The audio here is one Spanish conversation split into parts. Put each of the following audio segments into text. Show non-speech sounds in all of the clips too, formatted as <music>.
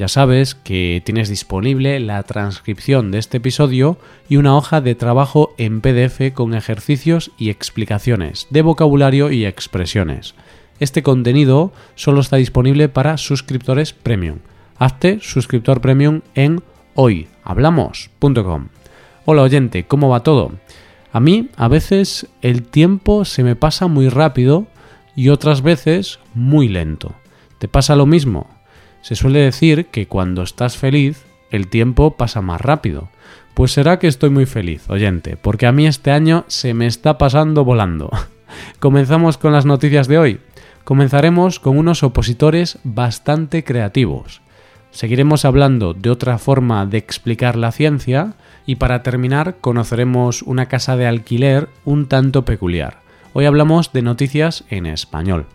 ya sabes que tienes disponible la transcripción de este episodio y una hoja de trabajo en PDF con ejercicios y explicaciones de vocabulario y expresiones. Este contenido solo está disponible para suscriptores premium. Hazte suscriptor premium en hoyhablamos.com. Hola oyente, ¿cómo va todo? A mí a veces el tiempo se me pasa muy rápido y otras veces muy lento. ¿Te pasa lo mismo? Se suele decir que cuando estás feliz, el tiempo pasa más rápido. Pues será que estoy muy feliz, oyente, porque a mí este año se me está pasando volando. <laughs> Comenzamos con las noticias de hoy. Comenzaremos con unos opositores bastante creativos. Seguiremos hablando de otra forma de explicar la ciencia y para terminar conoceremos una casa de alquiler un tanto peculiar. Hoy hablamos de noticias en español.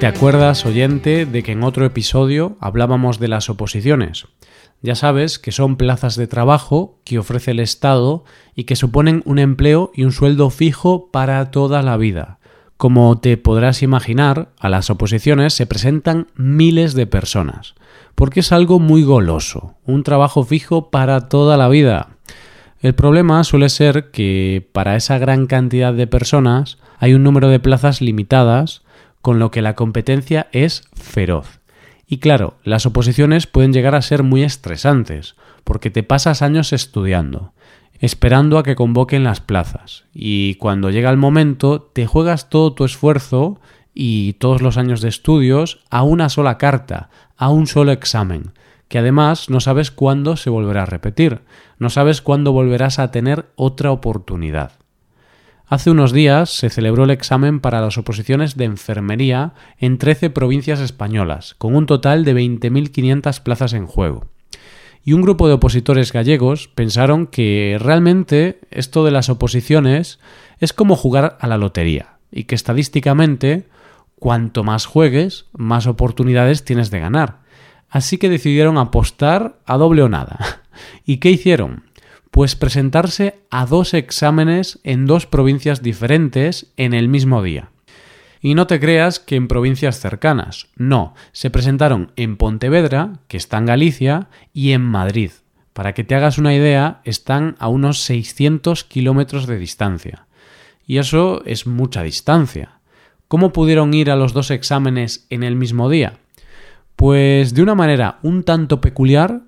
¿Te acuerdas, oyente, de que en otro episodio hablábamos de las oposiciones? Ya sabes que son plazas de trabajo que ofrece el Estado y que suponen un empleo y un sueldo fijo para toda la vida. Como te podrás imaginar, a las oposiciones se presentan miles de personas, porque es algo muy goloso, un trabajo fijo para toda la vida. El problema suele ser que para esa gran cantidad de personas hay un número de plazas limitadas con lo que la competencia es feroz. Y claro, las oposiciones pueden llegar a ser muy estresantes, porque te pasas años estudiando, esperando a que convoquen las plazas, y cuando llega el momento te juegas todo tu esfuerzo y todos los años de estudios a una sola carta, a un solo examen, que además no sabes cuándo se volverá a repetir, no sabes cuándo volverás a tener otra oportunidad. Hace unos días se celebró el examen para las oposiciones de enfermería en 13 provincias españolas, con un total de 20.500 plazas en juego. Y un grupo de opositores gallegos pensaron que realmente esto de las oposiciones es como jugar a la lotería, y que estadísticamente cuanto más juegues, más oportunidades tienes de ganar. Así que decidieron apostar a doble o nada. <laughs> ¿Y qué hicieron? Pues presentarse a dos exámenes en dos provincias diferentes en el mismo día. Y no te creas que en provincias cercanas, no, se presentaron en Pontevedra, que está en Galicia, y en Madrid. Para que te hagas una idea, están a unos 600 kilómetros de distancia. Y eso es mucha distancia. ¿Cómo pudieron ir a los dos exámenes en el mismo día? Pues de una manera un tanto peculiar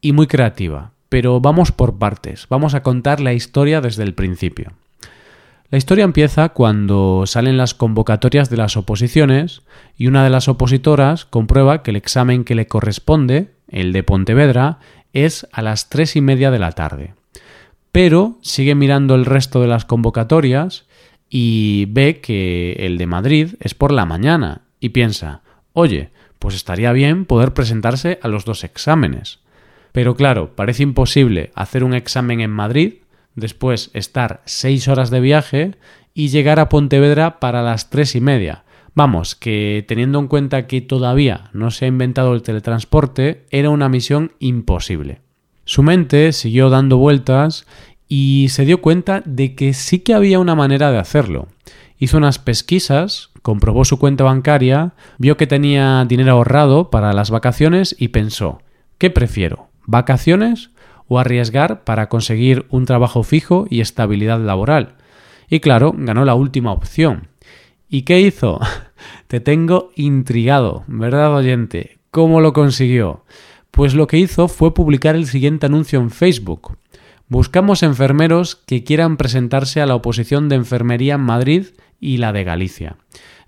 y muy creativa pero vamos por partes, vamos a contar la historia desde el principio. La historia empieza cuando salen las convocatorias de las oposiciones y una de las opositoras comprueba que el examen que le corresponde, el de Pontevedra, es a las tres y media de la tarde. Pero sigue mirando el resto de las convocatorias y ve que el de Madrid es por la mañana y piensa, oye, pues estaría bien poder presentarse a los dos exámenes. Pero claro, parece imposible hacer un examen en Madrid, después estar seis horas de viaje y llegar a Pontevedra para las tres y media. Vamos, que teniendo en cuenta que todavía no se ha inventado el teletransporte, era una misión imposible. Su mente siguió dando vueltas y se dio cuenta de que sí que había una manera de hacerlo. Hizo unas pesquisas, comprobó su cuenta bancaria, vio que tenía dinero ahorrado para las vacaciones y pensó, ¿qué prefiero? Vacaciones o arriesgar para conseguir un trabajo fijo y estabilidad laboral. Y claro, ganó la última opción. ¿Y qué hizo? <laughs> Te tengo intrigado, ¿verdad oyente? ¿Cómo lo consiguió? Pues lo que hizo fue publicar el siguiente anuncio en Facebook. Buscamos enfermeros que quieran presentarse a la oposición de enfermería en Madrid y la de Galicia,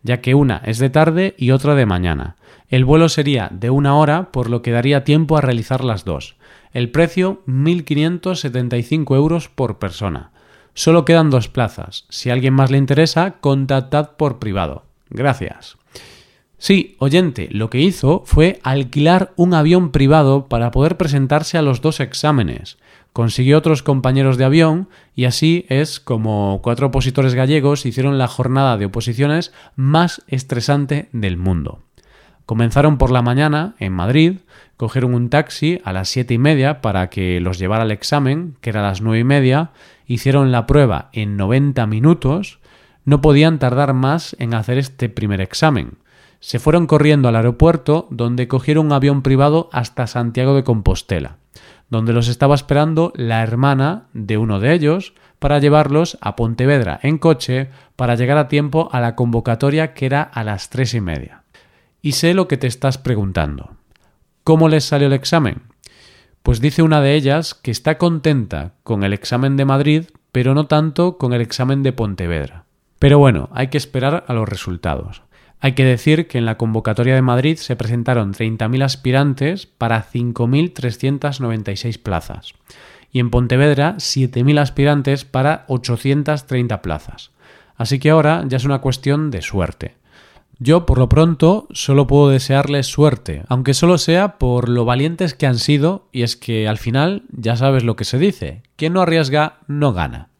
ya que una es de tarde y otra de mañana. El vuelo sería de una hora, por lo que daría tiempo a realizar las dos. El precio 1.575 euros por persona. Solo quedan dos plazas. Si a alguien más le interesa, contactad por privado. Gracias. Sí, oyente, lo que hizo fue alquilar un avión privado para poder presentarse a los dos exámenes. Consiguió otros compañeros de avión y así es como cuatro opositores gallegos hicieron la jornada de oposiciones más estresante del mundo. Comenzaron por la mañana en Madrid, cogieron un taxi a las siete y media para que los llevara al examen, que era a las nueve y media, hicieron la prueba en 90 minutos, no podían tardar más en hacer este primer examen se fueron corriendo al aeropuerto donde cogieron un avión privado hasta Santiago de Compostela, donde los estaba esperando la hermana de uno de ellos para llevarlos a Pontevedra en coche para llegar a tiempo a la convocatoria que era a las tres y media. Y sé lo que te estás preguntando. ¿Cómo les salió el examen? Pues dice una de ellas que está contenta con el examen de Madrid, pero no tanto con el examen de Pontevedra. Pero bueno, hay que esperar a los resultados. Hay que decir que en la convocatoria de Madrid se presentaron 30.000 aspirantes para 5.396 plazas y en Pontevedra 7.000 aspirantes para 830 plazas. Así que ahora ya es una cuestión de suerte. Yo, por lo pronto, solo puedo desearles suerte, aunque solo sea por lo valientes que han sido, y es que al final ya sabes lo que se dice, quien no arriesga no gana.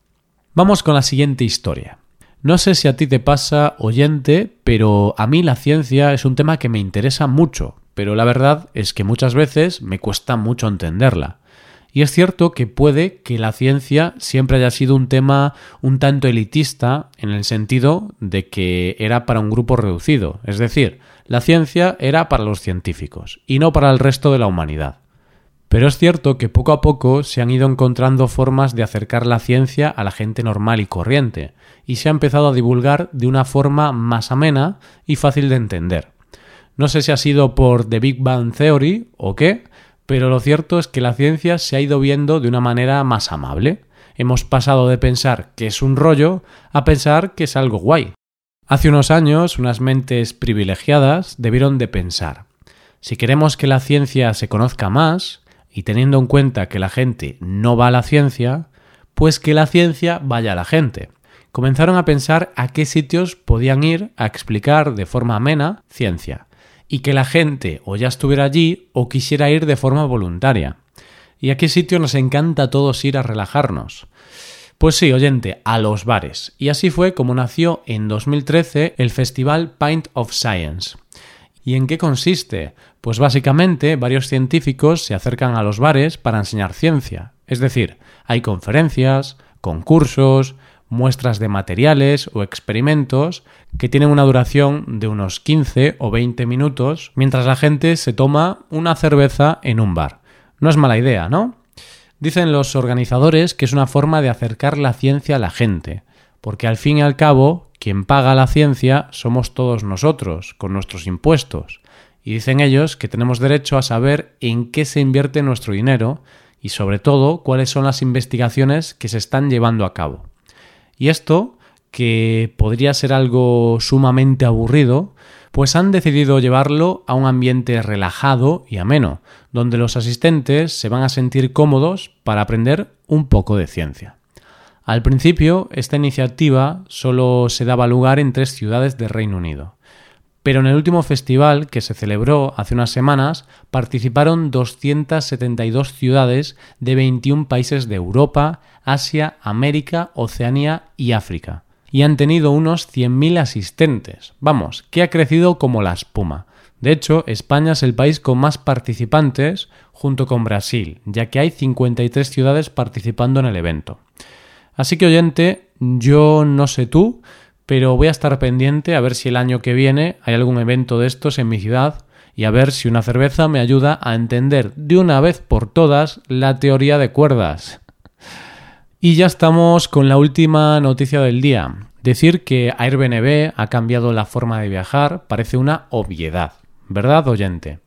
Vamos con la siguiente historia. No sé si a ti te pasa, oyente, pero a mí la ciencia es un tema que me interesa mucho, pero la verdad es que muchas veces me cuesta mucho entenderla. Y es cierto que puede que la ciencia siempre haya sido un tema un tanto elitista en el sentido de que era para un grupo reducido, es decir, la ciencia era para los científicos y no para el resto de la humanidad. Pero es cierto que poco a poco se han ido encontrando formas de acercar la ciencia a la gente normal y corriente, y se ha empezado a divulgar de una forma más amena y fácil de entender. No sé si ha sido por The Big Bang Theory o qué, pero lo cierto es que la ciencia se ha ido viendo de una manera más amable. Hemos pasado de pensar que es un rollo a pensar que es algo guay. Hace unos años, unas mentes privilegiadas debieron de pensar, si queremos que la ciencia se conozca más, y teniendo en cuenta que la gente no va a la ciencia, pues que la ciencia vaya a la gente. Comenzaron a pensar a qué sitios podían ir a explicar de forma amena ciencia, y que la gente o ya estuviera allí o quisiera ir de forma voluntaria. ¿Y a qué sitio nos encanta a todos ir a relajarnos? Pues sí, oyente, a los bares. Y así fue como nació en 2013 el Festival Pint of Science. ¿Y en qué consiste? Pues básicamente varios científicos se acercan a los bares para enseñar ciencia. Es decir, hay conferencias, concursos, muestras de materiales o experimentos que tienen una duración de unos 15 o 20 minutos mientras la gente se toma una cerveza en un bar. No es mala idea, ¿no? Dicen los organizadores que es una forma de acercar la ciencia a la gente, porque al fin y al cabo quien paga la ciencia somos todos nosotros, con nuestros impuestos. Y dicen ellos que tenemos derecho a saber en qué se invierte nuestro dinero y sobre todo cuáles son las investigaciones que se están llevando a cabo. Y esto, que podría ser algo sumamente aburrido, pues han decidido llevarlo a un ambiente relajado y ameno, donde los asistentes se van a sentir cómodos para aprender un poco de ciencia. Al principio, esta iniciativa solo se daba lugar en tres ciudades del Reino Unido. Pero en el último festival, que se celebró hace unas semanas, participaron 272 ciudades de 21 países de Europa, Asia, América, Oceanía y África. Y han tenido unos 100.000 asistentes. Vamos, que ha crecido como la espuma. De hecho, España es el país con más participantes junto con Brasil, ya que hay 53 ciudades participando en el evento. Así que oyente, yo no sé tú, pero voy a estar pendiente a ver si el año que viene hay algún evento de estos en mi ciudad y a ver si una cerveza me ayuda a entender de una vez por todas la teoría de cuerdas. Y ya estamos con la última noticia del día. Decir que Airbnb ha cambiado la forma de viajar parece una obviedad, ¿verdad, oyente?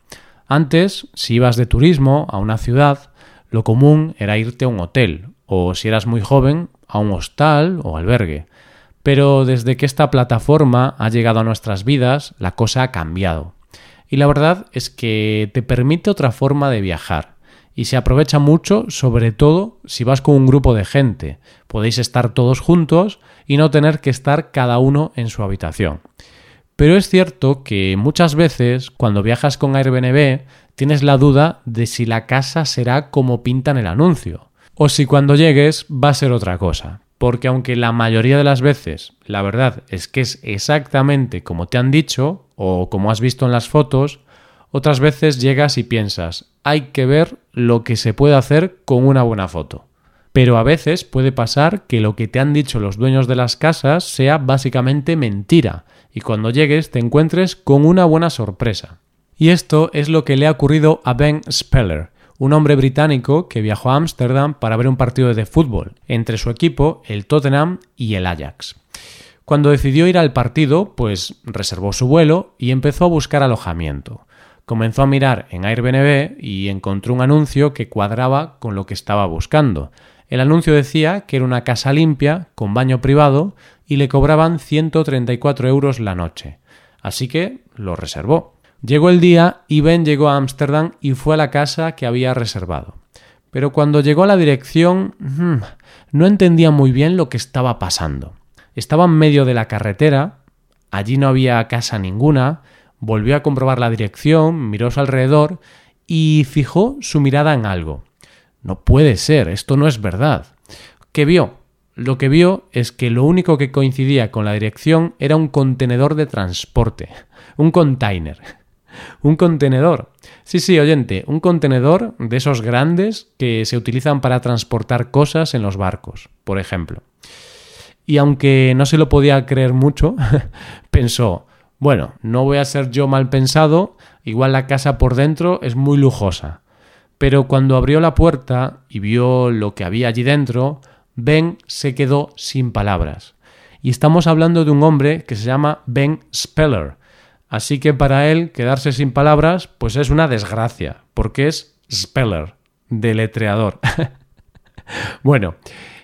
Antes, si ibas de turismo a una ciudad, lo común era irte a un hotel, o si eras muy joven, a un hostal o albergue. Pero desde que esta plataforma ha llegado a nuestras vidas, la cosa ha cambiado. Y la verdad es que te permite otra forma de viajar. Y se aprovecha mucho, sobre todo si vas con un grupo de gente. Podéis estar todos juntos y no tener que estar cada uno en su habitación. Pero es cierto que muchas veces cuando viajas con Airbnb tienes la duda de si la casa será como pinta en el anuncio o si cuando llegues va a ser otra cosa. Porque aunque la mayoría de las veces la verdad es que es exactamente como te han dicho o como has visto en las fotos, otras veces llegas y piensas, hay que ver lo que se puede hacer con una buena foto. Pero a veces puede pasar que lo que te han dicho los dueños de las casas sea básicamente mentira y cuando llegues te encuentres con una buena sorpresa. Y esto es lo que le ha ocurrido a Ben Speller, un hombre británico que viajó a Ámsterdam para ver un partido de fútbol entre su equipo, el Tottenham y el Ajax. Cuando decidió ir al partido, pues reservó su vuelo y empezó a buscar alojamiento. Comenzó a mirar en Airbnb y encontró un anuncio que cuadraba con lo que estaba buscando. El anuncio decía que era una casa limpia, con baño privado, y le cobraban 134 euros la noche. Así que lo reservó. Llegó el día y Ben llegó a Ámsterdam y fue a la casa que había reservado. Pero cuando llegó a la dirección hmm, no entendía muy bien lo que estaba pasando. Estaba en medio de la carretera, allí no había casa ninguna, volvió a comprobar la dirección, miró su alrededor y fijó su mirada en algo. No puede ser, esto no es verdad. ¿Qué vio? Lo que vio es que lo único que coincidía con la dirección era un contenedor de transporte, un container. Un contenedor. Sí, sí, oyente, un contenedor de esos grandes que se utilizan para transportar cosas en los barcos, por ejemplo. Y aunque no se lo podía creer mucho, <laughs> pensó, bueno, no voy a ser yo mal pensado, igual la casa por dentro es muy lujosa. Pero cuando abrió la puerta y vio lo que había allí dentro, Ben se quedó sin palabras. Y estamos hablando de un hombre que se llama Ben Speller. Así que para él quedarse sin palabras pues es una desgracia, porque es Speller, deletreador. <laughs> bueno,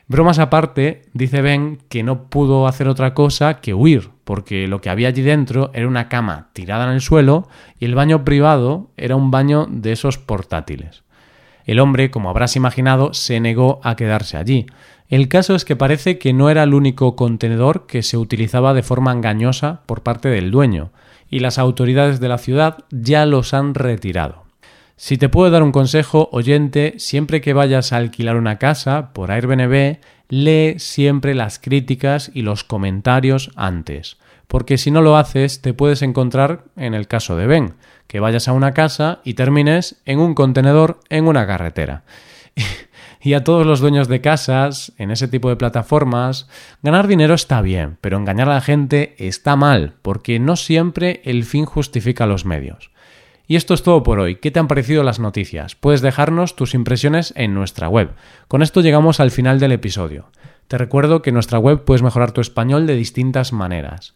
bromas aparte, dice Ben que no pudo hacer otra cosa que huir, porque lo que había allí dentro era una cama tirada en el suelo y el baño privado era un baño de esos portátiles. El hombre, como habrás imaginado, se negó a quedarse allí. El caso es que parece que no era el único contenedor que se utilizaba de forma engañosa por parte del dueño, y las autoridades de la ciudad ya los han retirado. Si te puedo dar un consejo, oyente, siempre que vayas a alquilar una casa por Airbnb, lee siempre las críticas y los comentarios antes, porque si no lo haces te puedes encontrar en el caso de Ben, que vayas a una casa y termines en un contenedor en una carretera. <laughs> y a todos los dueños de casas, en ese tipo de plataformas, ganar dinero está bien, pero engañar a la gente está mal, porque no siempre el fin justifica los medios. Y esto es todo por hoy. ¿Qué te han parecido las noticias? Puedes dejarnos tus impresiones en nuestra web. Con esto llegamos al final del episodio. Te recuerdo que en nuestra web puedes mejorar tu español de distintas maneras.